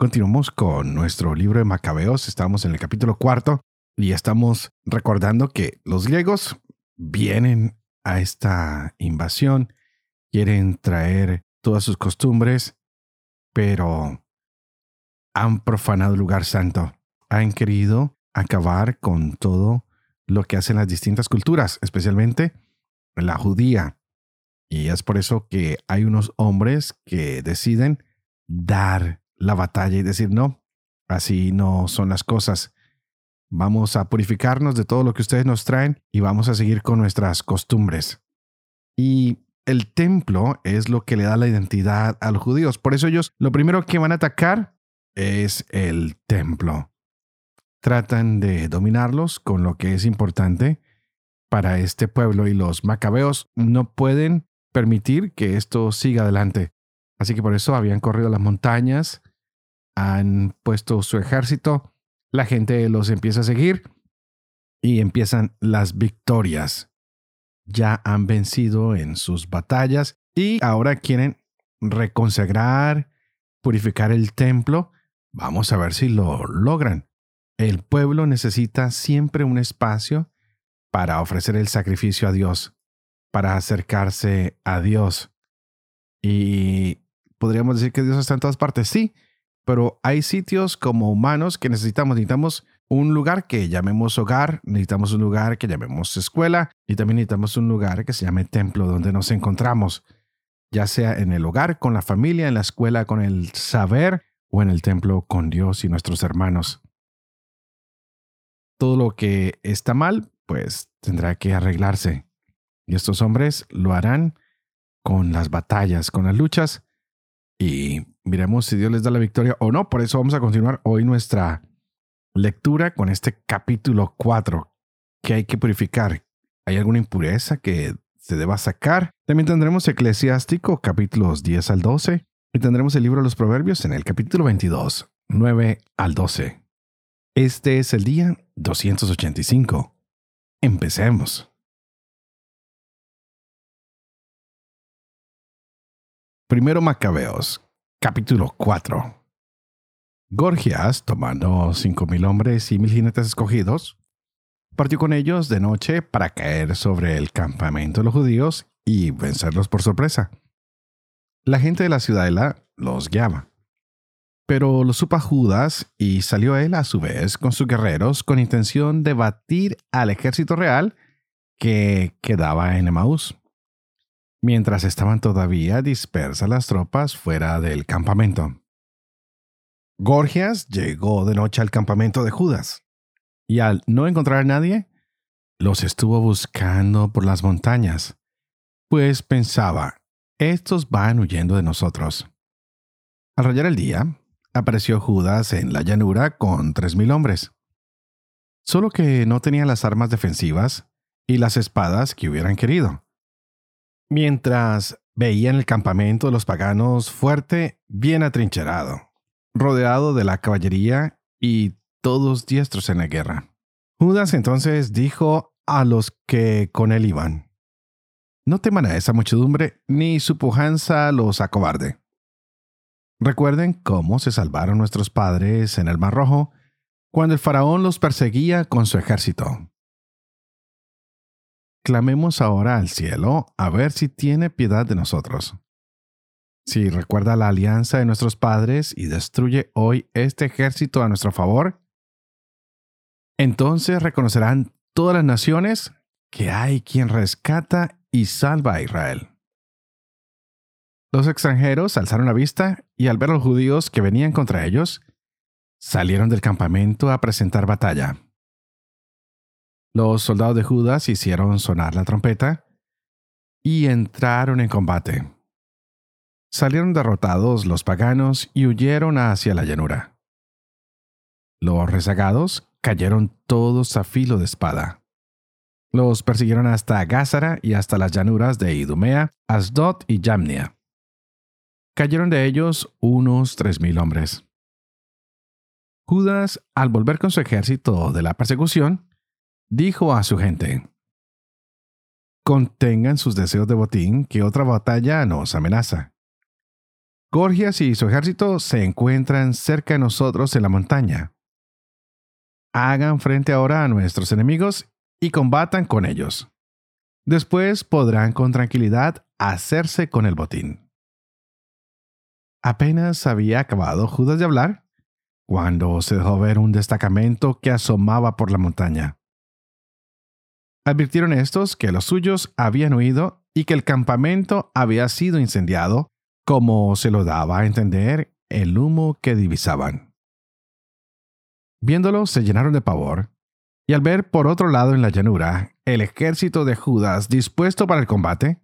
Continuamos con nuestro libro de Macabeos, estamos en el capítulo cuarto y estamos recordando que los griegos vienen a esta invasión, quieren traer todas sus costumbres, pero han profanado el lugar santo, han querido acabar con todo lo que hacen las distintas culturas, especialmente la judía. Y es por eso que hay unos hombres que deciden dar la batalla y decir, no, así no son las cosas. Vamos a purificarnos de todo lo que ustedes nos traen y vamos a seguir con nuestras costumbres. Y el templo es lo que le da la identidad a los judíos. Por eso ellos lo primero que van a atacar es el templo. Tratan de dominarlos con lo que es importante para este pueblo y los macabeos no pueden permitir que esto siga adelante. Así que por eso habían corrido las montañas, han puesto su ejército, la gente los empieza a seguir y empiezan las victorias. Ya han vencido en sus batallas y ahora quieren reconsagrar, purificar el templo. Vamos a ver si lo logran. El pueblo necesita siempre un espacio para ofrecer el sacrificio a Dios para acercarse a Dios. Y podríamos decir que Dios está en todas partes, sí, pero hay sitios como humanos que necesitamos. Necesitamos un lugar que llamemos hogar, necesitamos un lugar que llamemos escuela y también necesitamos un lugar que se llame templo donde nos encontramos, ya sea en el hogar con la familia, en la escuela con el saber o en el templo con Dios y nuestros hermanos. Todo lo que está mal, pues tendrá que arreglarse. Y estos hombres lo harán con las batallas, con las luchas. Y miremos si Dios les da la victoria o no. Por eso vamos a continuar hoy nuestra lectura con este capítulo 4 que hay que purificar. ¿Hay alguna impureza que se deba sacar? También tendremos Eclesiástico capítulos 10 al 12 y tendremos el libro de los Proverbios en el capítulo 22, 9 al 12. Este es el día 285. Empecemos. Primero Macabeos, capítulo 4. Gorgias, tomando cinco mil hombres y mil jinetes escogidos, partió con ellos de noche para caer sobre el campamento de los judíos y vencerlos por sorpresa. La gente de la ciudadela los guiaba. Pero lo supa Judas y salió él a su vez con sus guerreros con intención de batir al ejército real que quedaba en Emaús mientras estaban todavía dispersas las tropas fuera del campamento. Gorgias llegó de noche al campamento de Judas, y al no encontrar a nadie, los estuvo buscando por las montañas, pues pensaba, estos van huyendo de nosotros. Al rayar el día, apareció Judas en la llanura con tres mil hombres. Solo que no tenía las armas defensivas y las espadas que hubieran querido mientras veían el campamento de los paganos fuerte, bien atrincherado, rodeado de la caballería y todos diestros en la guerra. Judas entonces dijo a los que con él iban, No teman a esa muchedumbre, ni su pujanza los acobarde. Recuerden cómo se salvaron nuestros padres en el Mar Rojo cuando el faraón los perseguía con su ejército. Clamemos ahora al cielo a ver si tiene piedad de nosotros. Si recuerda la alianza de nuestros padres y destruye hoy este ejército a nuestro favor, entonces reconocerán todas las naciones que hay quien rescata y salva a Israel. Los extranjeros alzaron la vista y al ver a los judíos que venían contra ellos, salieron del campamento a presentar batalla. Los soldados de Judas hicieron sonar la trompeta y entraron en combate. Salieron derrotados los paganos y huyeron hacia la llanura. Los rezagados cayeron todos a filo de espada. Los persiguieron hasta Gázara y hasta las llanuras de Idumea, Asdod y Jamnia. Cayeron de ellos unos tres mil hombres. Judas, al volver con su ejército de la persecución, dijo a su gente, Contengan sus deseos de botín, que otra batalla nos amenaza. Gorgias y su ejército se encuentran cerca de nosotros en la montaña. Hagan frente ahora a nuestros enemigos y combatan con ellos. Después podrán con tranquilidad hacerse con el botín. Apenas había acabado Judas de hablar cuando se dejó ver un destacamento que asomaba por la montaña. Advirtieron estos que los suyos habían huido y que el campamento había sido incendiado, como se lo daba a entender el humo que divisaban. Viéndolo, se llenaron de pavor, y al ver por otro lado en la llanura el ejército de Judas dispuesto para el combate,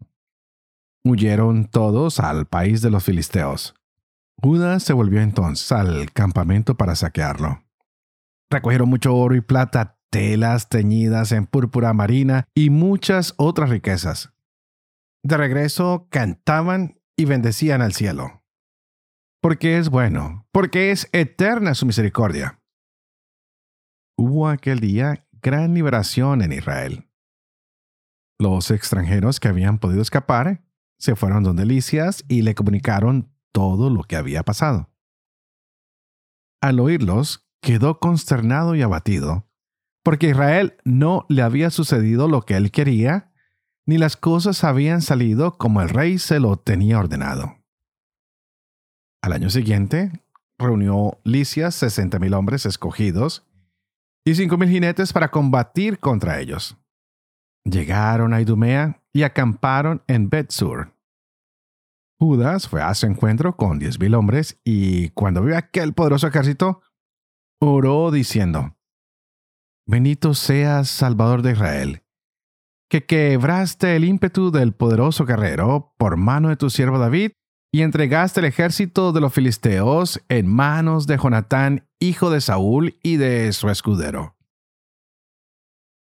huyeron todos al país de los filisteos. Judas se volvió entonces al campamento para saquearlo. Recogieron mucho oro y plata, telas teñidas en púrpura marina y muchas otras riquezas. De regreso cantaban y bendecían al cielo. Porque es bueno, porque es eterna su misericordia. Hubo aquel día gran liberación en Israel. Los extranjeros que habían podido escapar se fueron donde Licias y le comunicaron todo lo que había pasado. Al oírlos, quedó consternado y abatido, porque Israel no le había sucedido lo que él quería, ni las cosas habían salido como el rey se lo tenía ordenado. Al año siguiente, reunió sesenta mil hombres escogidos y cinco mil jinetes para combatir contra ellos. Llegaron a Idumea y acamparon en Betsur. Judas fue a su encuentro con diez mil hombres y cuando vio aquel poderoso ejército, oró diciendo, Bendito seas, Salvador de Israel, que quebraste el ímpetu del poderoso guerrero por mano de tu siervo David y entregaste el ejército de los filisteos en manos de Jonatán, hijo de Saúl, y de su escudero.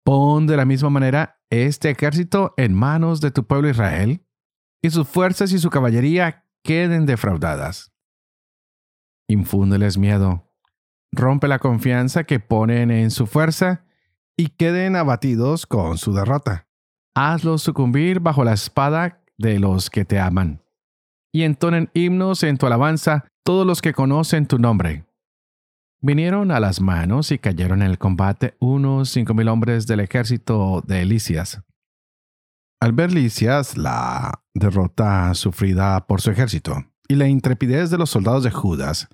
Pon de la misma manera este ejército en manos de tu pueblo Israel, y sus fuerzas y su caballería queden defraudadas. Infúndeles miedo, rompe la confianza que ponen en su fuerza y queden abatidos con su derrota. Hazlos sucumbir bajo la espada de los que te aman. Y entonen himnos en tu alabanza todos los que conocen tu nombre. Vinieron a las manos y cayeron en el combate unos cinco mil hombres del ejército de Elícias. Al ver Licias la derrota sufrida por su ejército y la intrepidez de los soldados de Judas,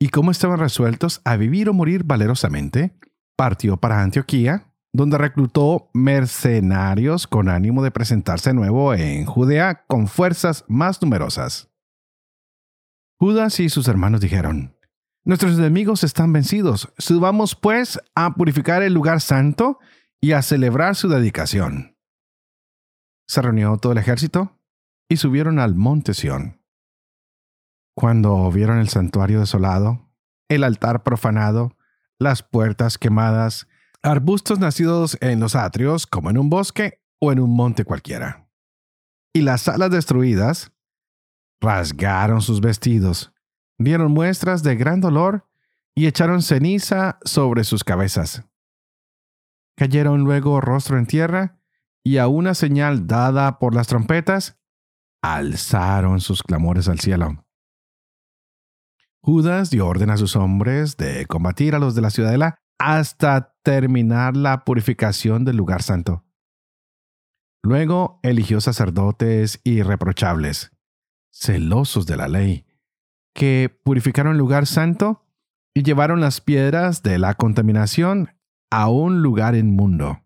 y cómo estaban resueltos a vivir o morir valerosamente, partió para Antioquía, donde reclutó mercenarios con ánimo de presentarse nuevo en Judea con fuerzas más numerosas. Judas y sus hermanos dijeron, Nuestros enemigos están vencidos, subamos pues a purificar el lugar santo y a celebrar su dedicación se reunió todo el ejército y subieron al monte Sión. Cuando vieron el santuario desolado, el altar profanado, las puertas quemadas, arbustos nacidos en los atrios como en un bosque o en un monte cualquiera, y las salas destruidas, rasgaron sus vestidos, dieron muestras de gran dolor y echaron ceniza sobre sus cabezas. Cayeron luego rostro en tierra y a una señal dada por las trompetas, alzaron sus clamores al cielo. Judas dio orden a sus hombres de combatir a los de la ciudadela hasta terminar la purificación del lugar santo. Luego eligió sacerdotes irreprochables, celosos de la ley, que purificaron el lugar santo y llevaron las piedras de la contaminación a un lugar inmundo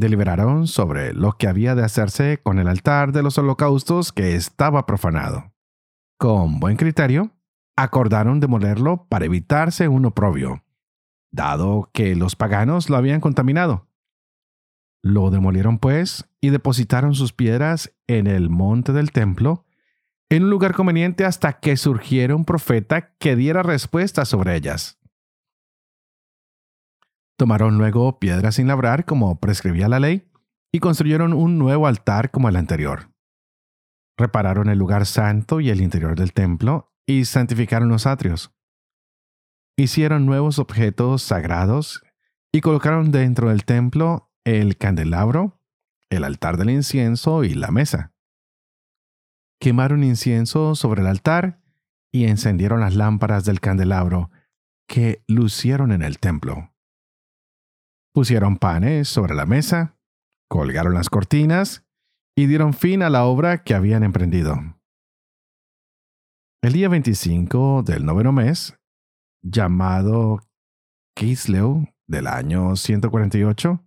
deliberaron sobre lo que había de hacerse con el altar de los holocaustos que estaba profanado. Con buen criterio, acordaron demolerlo para evitarse un oprobio, dado que los paganos lo habían contaminado. Lo demolieron pues y depositaron sus piedras en el monte del templo, en un lugar conveniente hasta que surgiera un profeta que diera respuesta sobre ellas. Tomaron luego piedras sin labrar como prescribía la ley y construyeron un nuevo altar como el anterior. Repararon el lugar santo y el interior del templo y santificaron los atrios. Hicieron nuevos objetos sagrados y colocaron dentro del templo el candelabro, el altar del incienso y la mesa. Quemaron incienso sobre el altar y encendieron las lámparas del candelabro que lucieron en el templo. Pusieron panes sobre la mesa, colgaron las cortinas y dieron fin a la obra que habían emprendido. El día 25 del noveno mes, llamado Kisleu del año 148,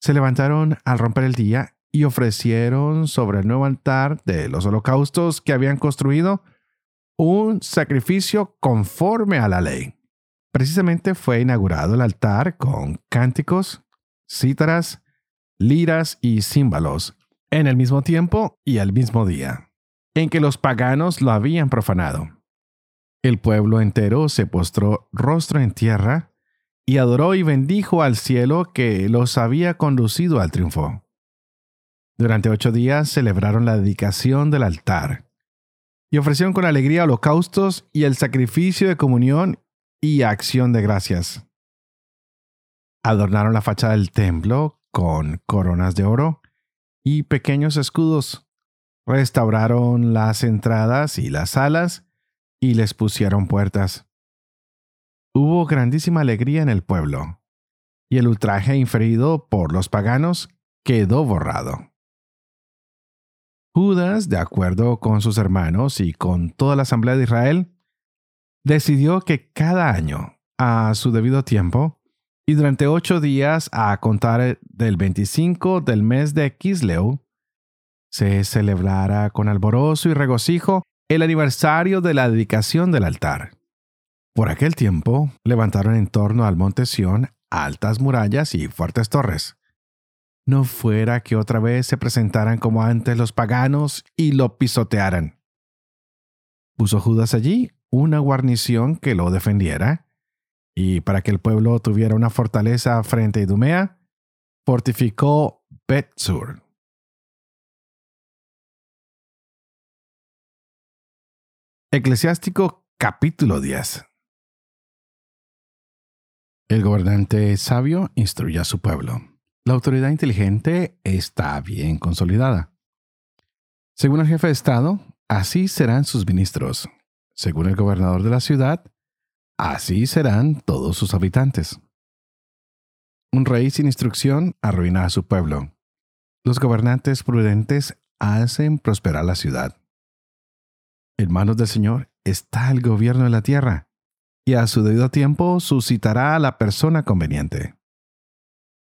se levantaron al romper el día y ofrecieron sobre el nuevo altar de los holocaustos que habían construido un sacrificio conforme a la ley. Precisamente fue inaugurado el altar con cánticos, cítaras, liras y címbalos, en el mismo tiempo y al mismo día, en que los paganos lo habían profanado. El pueblo entero se postró rostro en tierra y adoró y bendijo al cielo que los había conducido al triunfo. Durante ocho días celebraron la dedicación del altar y ofrecieron con alegría holocaustos y el sacrificio de comunión y acción de gracias. Adornaron la fachada del templo con coronas de oro y pequeños escudos. Restauraron las entradas y las salas y les pusieron puertas. Hubo grandísima alegría en el pueblo, y el ultraje inferido por los paganos quedó borrado. Judas, de acuerdo con sus hermanos y con toda la asamblea de Israel, decidió que cada año, a su debido tiempo, y durante ocho días a contar del 25 del mes de Kisleu, se celebrara con alborozo y regocijo el aniversario de la dedicación del altar. Por aquel tiempo levantaron en torno al monte Sión altas murallas y fuertes torres no fuera que otra vez se presentaran como antes los paganos y lo pisotearan. Puso Judas allí una guarnición que lo defendiera, y para que el pueblo tuviera una fortaleza frente a Idumea, fortificó Betsur. Eclesiástico capítulo 10 El gobernante sabio instruye a su pueblo. La autoridad inteligente está bien consolidada. Según el jefe de Estado, así serán sus ministros. Según el gobernador de la ciudad, así serán todos sus habitantes. Un rey sin instrucción arruina a su pueblo. Los gobernantes prudentes hacen prosperar la ciudad. En manos del Señor está el gobierno de la tierra, y a su debido tiempo suscitará a la persona conveniente.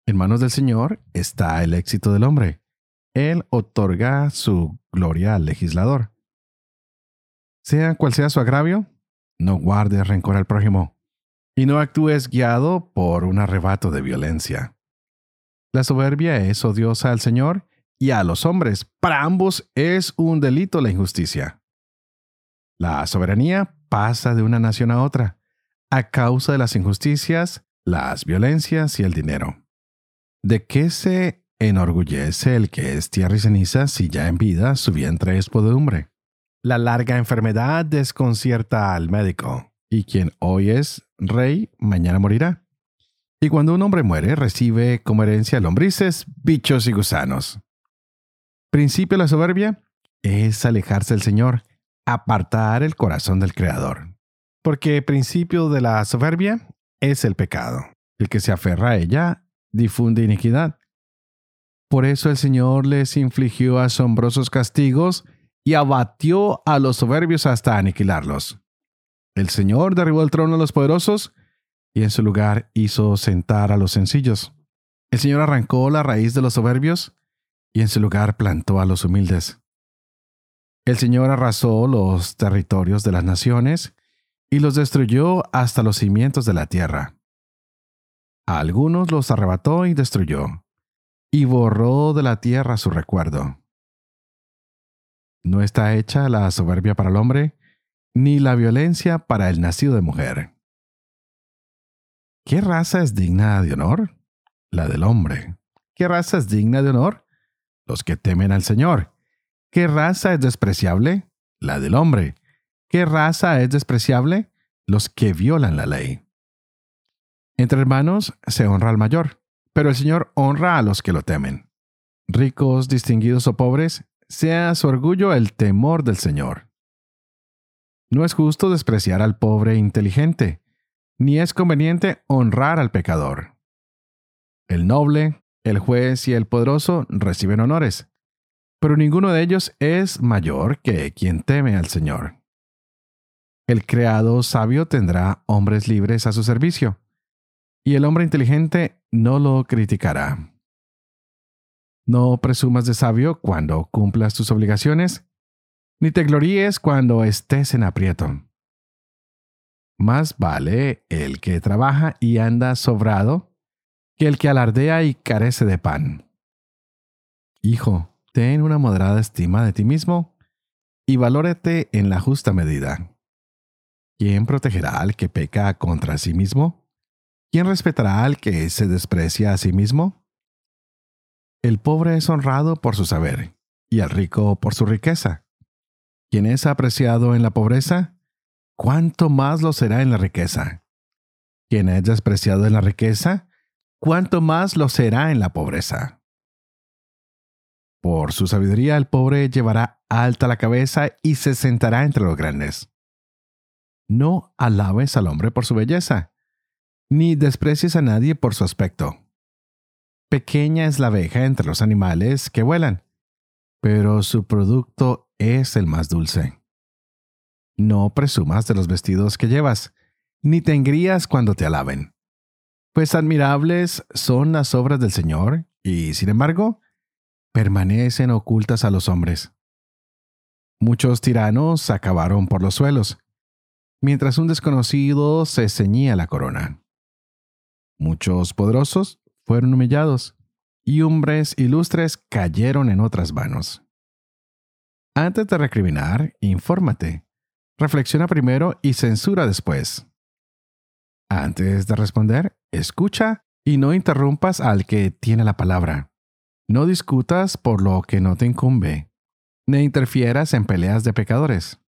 En manos del Señor está el éxito del hombre. Él otorga su gloria al legislador. Sea cual sea su agravio, no guardes rencor al prójimo y no actúes guiado por un arrebato de violencia. La soberbia es odiosa al Señor y a los hombres. Para ambos es un delito la injusticia. La soberanía pasa de una nación a otra a causa de las injusticias, las violencias y el dinero. ¿De qué se enorgullece el que es tierra y ceniza si ya en vida su vientre es podedumbre? La larga enfermedad desconcierta al médico, y quien hoy es rey, mañana morirá. Y cuando un hombre muere, recibe como herencia lombrices, bichos y gusanos. Principio de la soberbia es alejarse del Señor, apartar el corazón del Creador. Porque principio de la soberbia es el pecado. El que se aferra a ella difunde iniquidad. Por eso el Señor les infligió asombrosos castigos y abatió a los soberbios hasta aniquilarlos. El Señor derribó el trono de los poderosos y en su lugar hizo sentar a los sencillos. El Señor arrancó la raíz de los soberbios y en su lugar plantó a los humildes. El Señor arrasó los territorios de las naciones y los destruyó hasta los cimientos de la tierra. A algunos los arrebató y destruyó, y borró de la tierra su recuerdo. No está hecha la soberbia para el hombre, ni la violencia para el nacido de mujer. ¿Qué raza es digna de honor? La del hombre. ¿Qué raza es digna de honor? Los que temen al Señor. ¿Qué raza es despreciable? La del hombre. ¿Qué raza es despreciable? Los que violan la ley. Entre hermanos se honra al mayor, pero el Señor honra a los que lo temen. Ricos, distinguidos o pobres, sea su orgullo el temor del Señor. No es justo despreciar al pobre inteligente, ni es conveniente honrar al pecador. El noble, el juez y el poderoso reciben honores, pero ninguno de ellos es mayor que quien teme al Señor. El creado sabio tendrá hombres libres a su servicio, y el hombre inteligente no lo criticará. No presumas de sabio cuando cumplas tus obligaciones, ni te gloríes cuando estés en aprieto. Más vale el que trabaja y anda sobrado que el que alardea y carece de pan. Hijo, ten una moderada estima de ti mismo y valórate en la justa medida. ¿Quién protegerá al que peca contra sí mismo? ¿Quién respetará al que se desprecia a sí mismo? El pobre es honrado por su saber, y el rico por su riqueza. Quien es apreciado en la pobreza, cuánto más lo será en la riqueza. Quien es despreciado en la riqueza, cuánto más lo será en la pobreza. Por su sabiduría el pobre llevará alta la cabeza y se sentará entre los grandes. No alabes al hombre por su belleza, ni desprecies a nadie por su aspecto. Pequeña es la abeja entre los animales que vuelan, pero su producto es el más dulce. No presumas de los vestidos que llevas, ni te engrías cuando te alaben pues admirables son las obras del Señor, y sin embargo, permanecen ocultas a los hombres. Muchos tiranos acabaron por los suelos, mientras un desconocido se ceñía la corona. Muchos poderosos fueron humillados, y hombres ilustres cayeron en otras manos. Antes de recriminar, infórmate, reflexiona primero y censura después. Antes de responder, escucha y no interrumpas al que tiene la palabra. No discutas por lo que no te incumbe, ni interfieras en peleas de pecadores.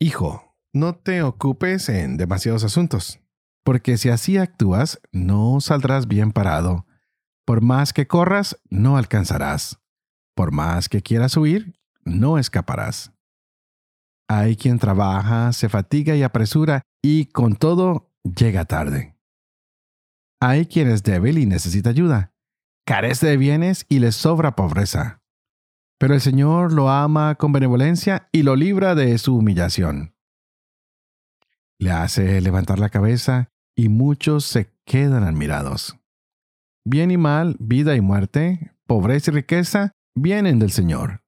Hijo, no te ocupes en demasiados asuntos, porque si así actúas, no saldrás bien parado. Por más que corras, no alcanzarás. Por más que quieras huir, no escaparás. Hay quien trabaja, se fatiga y apresura, y con todo llega tarde. Hay quien es débil y necesita ayuda, carece de bienes y le sobra pobreza. Pero el Señor lo ama con benevolencia y lo libra de su humillación. Le hace levantar la cabeza y muchos se quedan admirados. Bien y mal, vida y muerte, pobreza y riqueza vienen del Señor.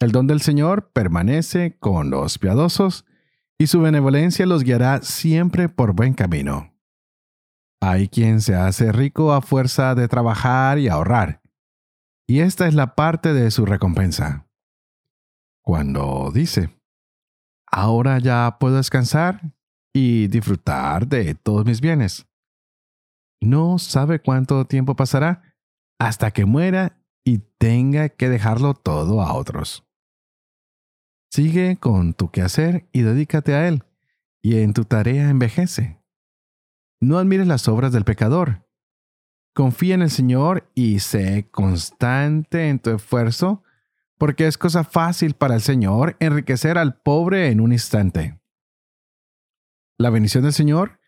El don del Señor permanece con los piadosos y su benevolencia los guiará siempre por buen camino. Hay quien se hace rico a fuerza de trabajar y ahorrar, y esta es la parte de su recompensa. Cuando dice, ahora ya puedo descansar y disfrutar de todos mis bienes. No sabe cuánto tiempo pasará hasta que muera y tenga que dejarlo todo a otros. Sigue con tu quehacer y dedícate a él, y en tu tarea envejece. No admires las obras del pecador. Confía en el Señor y sé constante en tu esfuerzo, porque es cosa fácil para el Señor enriquecer al pobre en un instante. La bendición del Señor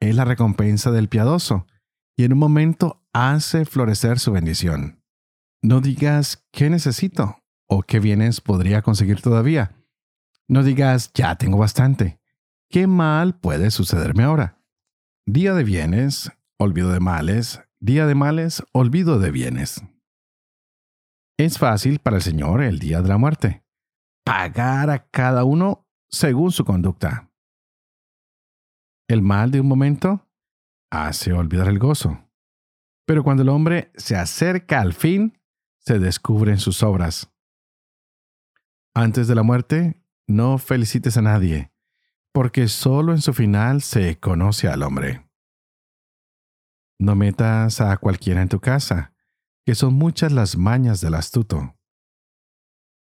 es la recompensa del piadoso, y en un momento hace florecer su bendición. No digas, ¿qué necesito? o qué bienes podría conseguir todavía. No digas, ya tengo bastante. ¿Qué mal puede sucederme ahora? Día de bienes, olvido de males, día de males, olvido de bienes. Es fácil para el Señor el día de la muerte. Pagar a cada uno según su conducta. El mal de un momento hace olvidar el gozo. Pero cuando el hombre se acerca al fin, se descubren sus obras. Antes de la muerte, no felicites a nadie, porque solo en su final se conoce al hombre. No metas a cualquiera en tu casa, que son muchas las mañas del astuto.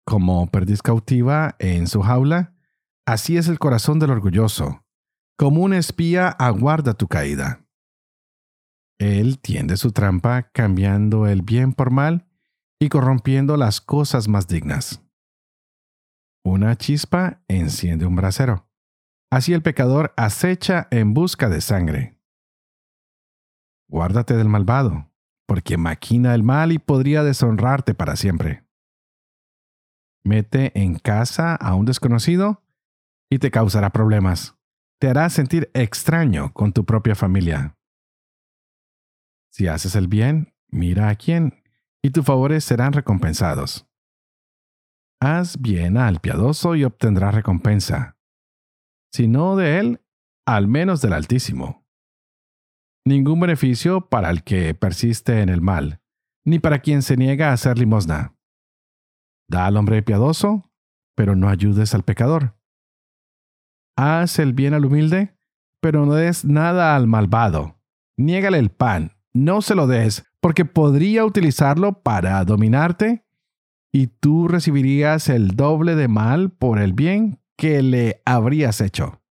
Como perdiz cautiva en su jaula, así es el corazón del orgulloso. Como un espía aguarda tu caída. Él tiende su trampa cambiando el bien por mal y corrompiendo las cosas más dignas. Una chispa enciende un brasero. Así el pecador acecha en busca de sangre. Guárdate del malvado, porque maquina el mal y podría deshonrarte para siempre. Mete en casa a un desconocido y te causará problemas. Te hará sentir extraño con tu propia familia. Si haces el bien, mira a quién, y tus favores serán recompensados. Haz bien al piadoso y obtendrás recompensa. Si no de él, al menos del Altísimo. Ningún beneficio para el que persiste en el mal, ni para quien se niega a hacer limosna. Da al hombre piadoso, pero no ayudes al pecador. Haz el bien al humilde, pero no des nada al malvado. Niégale el pan, no se lo des, porque podría utilizarlo para dominarte y tú recibirías el doble de mal por el bien que le habrías hecho.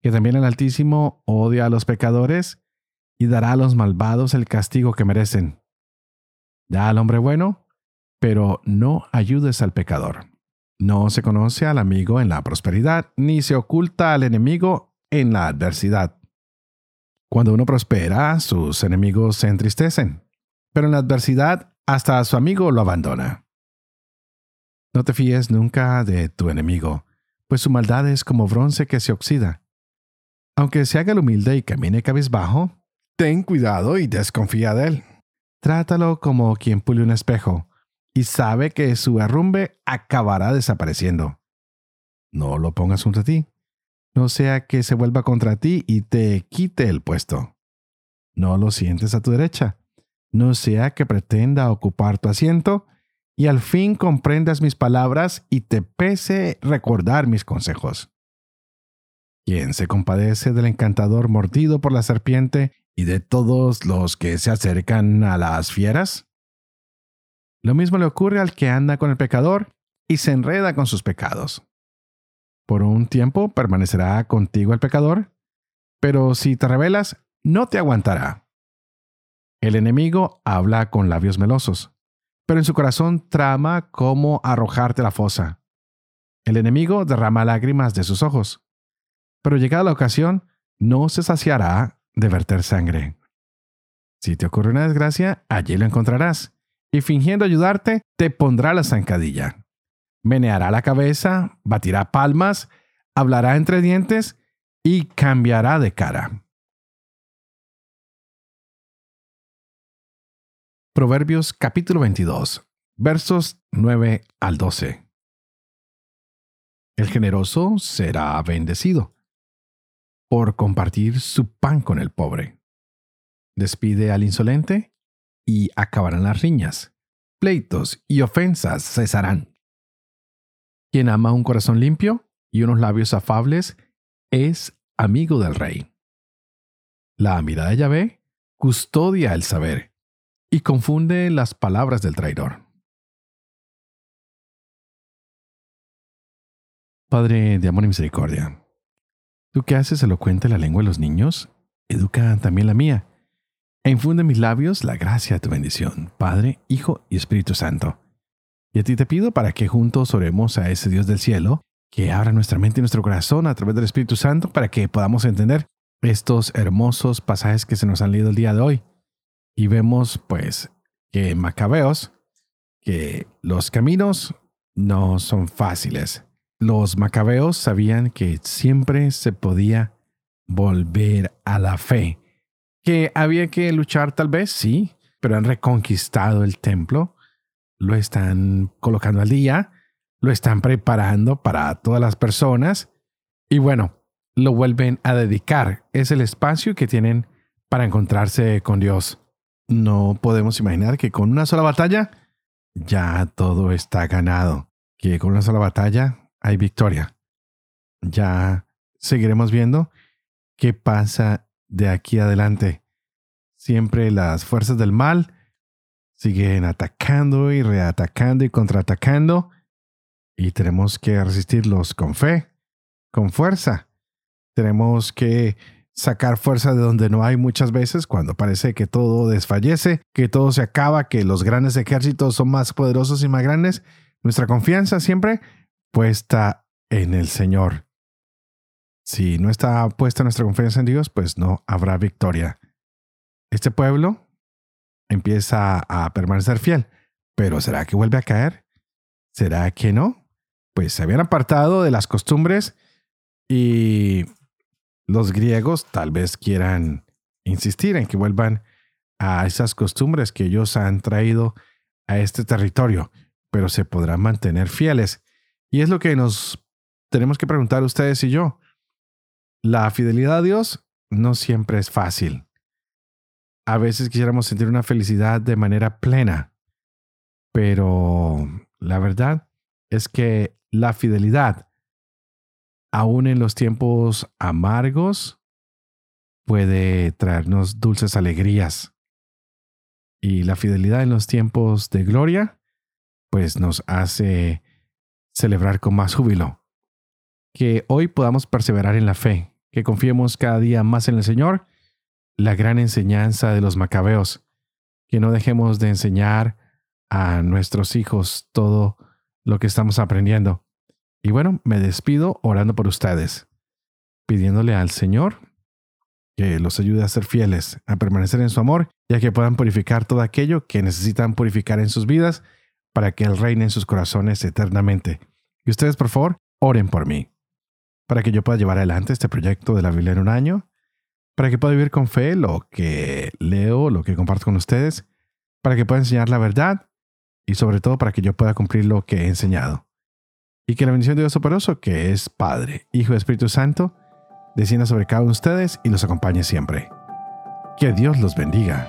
Que también el Altísimo odia a los pecadores y dará a los malvados el castigo que merecen. Da al hombre bueno, pero no ayudes al pecador. No se conoce al amigo en la prosperidad, ni se oculta al enemigo en la adversidad. Cuando uno prospera, sus enemigos se entristecen, pero en la adversidad hasta su amigo lo abandona. No te fíes nunca de tu enemigo, pues su maldad es como bronce que se oxida. Aunque se haga el humilde y camine cabizbajo, ten cuidado y desconfía de él. Trátalo como quien pule un espejo, y sabe que su arrumbe acabará desapareciendo. No lo pongas junto a ti, no sea que se vuelva contra ti y te quite el puesto. No lo sientes a tu derecha, no sea que pretenda ocupar tu asiento y al fin comprendas mis palabras y te pese recordar mis consejos. ¿Quién se compadece del encantador mordido por la serpiente y de todos los que se acercan a las fieras? Lo mismo le ocurre al que anda con el pecador y se enreda con sus pecados. Por un tiempo permanecerá contigo el pecador, pero si te rebelas, no te aguantará. El enemigo habla con labios melosos, pero en su corazón trama cómo arrojarte la fosa. El enemigo derrama lágrimas de sus ojos, pero llegada la ocasión, no se saciará de verter sangre. Si te ocurre una desgracia, allí lo encontrarás, y fingiendo ayudarte, te pondrá la zancadilla. Meneará la cabeza, batirá palmas, hablará entre dientes y cambiará de cara. Proverbios capítulo 22, versos 9 al 12. El generoso será bendecido por compartir su pan con el pobre. Despide al insolente y acabarán las riñas. Pleitos y ofensas cesarán. Quien ama un corazón limpio y unos labios afables es amigo del rey. La mirada de Yahvé custodia el saber y confunde las palabras del traidor. Padre de amor y misericordia, tú que haces elocuente la lengua de los niños, educa también la mía, e infunde en mis labios la gracia de tu bendición, Padre, Hijo y Espíritu Santo. Y a ti te pido para que juntos oremos a ese Dios del cielo, que abra nuestra mente y nuestro corazón a través del Espíritu Santo para que podamos entender estos hermosos pasajes que se nos han leído el día de hoy y vemos pues que en Macabeos que los caminos no son fáciles. Los macabeos sabían que siempre se podía volver a la fe, que había que luchar tal vez, sí, pero han reconquistado el templo, lo están colocando al día, lo están preparando para todas las personas y bueno, lo vuelven a dedicar. Es el espacio que tienen para encontrarse con Dios no podemos imaginar que con una sola batalla ya todo está ganado, que con una sola batalla hay victoria. Ya seguiremos viendo qué pasa de aquí adelante. Siempre las fuerzas del mal siguen atacando y reatacando y contraatacando. Y tenemos que resistirlos con fe, con fuerza. Tenemos que sacar fuerza de donde no hay muchas veces, cuando parece que todo desfallece, que todo se acaba, que los grandes ejércitos son más poderosos y más grandes. Nuestra confianza siempre puesta en el Señor. Si no está puesta nuestra confianza en Dios, pues no habrá victoria. Este pueblo empieza a permanecer fiel, pero ¿será que vuelve a caer? ¿Será que no? Pues se habían apartado de las costumbres y los griegos tal vez quieran insistir en que vuelvan a esas costumbres que ellos han traído a este territorio, pero se podrán mantener fieles. Y es lo que nos tenemos que preguntar ustedes y yo. La fidelidad a Dios no siempre es fácil. A veces quisiéramos sentir una felicidad de manera plena, pero la verdad es que la fidelidad aún en los tiempos amargos, puede traernos dulces alegrías. Y la fidelidad en los tiempos de gloria, pues nos hace celebrar con más júbilo. Que hoy podamos perseverar en la fe, que confiemos cada día más en el Señor, la gran enseñanza de los macabeos, que no dejemos de enseñar a nuestros hijos todo lo que estamos aprendiendo, y bueno, me despido orando por ustedes, pidiéndole al Señor que los ayude a ser fieles, a permanecer en su amor, ya que puedan purificar todo aquello que necesitan purificar en sus vidas para que Él reine en sus corazones eternamente. Y ustedes, por favor, oren por mí, para que yo pueda llevar adelante este proyecto de la Biblia en un año, para que pueda vivir con fe lo que leo, lo que comparto con ustedes, para que pueda enseñar la verdad y sobre todo para que yo pueda cumplir lo que he enseñado. Y que la bendición de Dios Soporoso, que es Padre, Hijo y Espíritu Santo, descienda sobre cada uno de ustedes y los acompañe siempre. Que Dios los bendiga.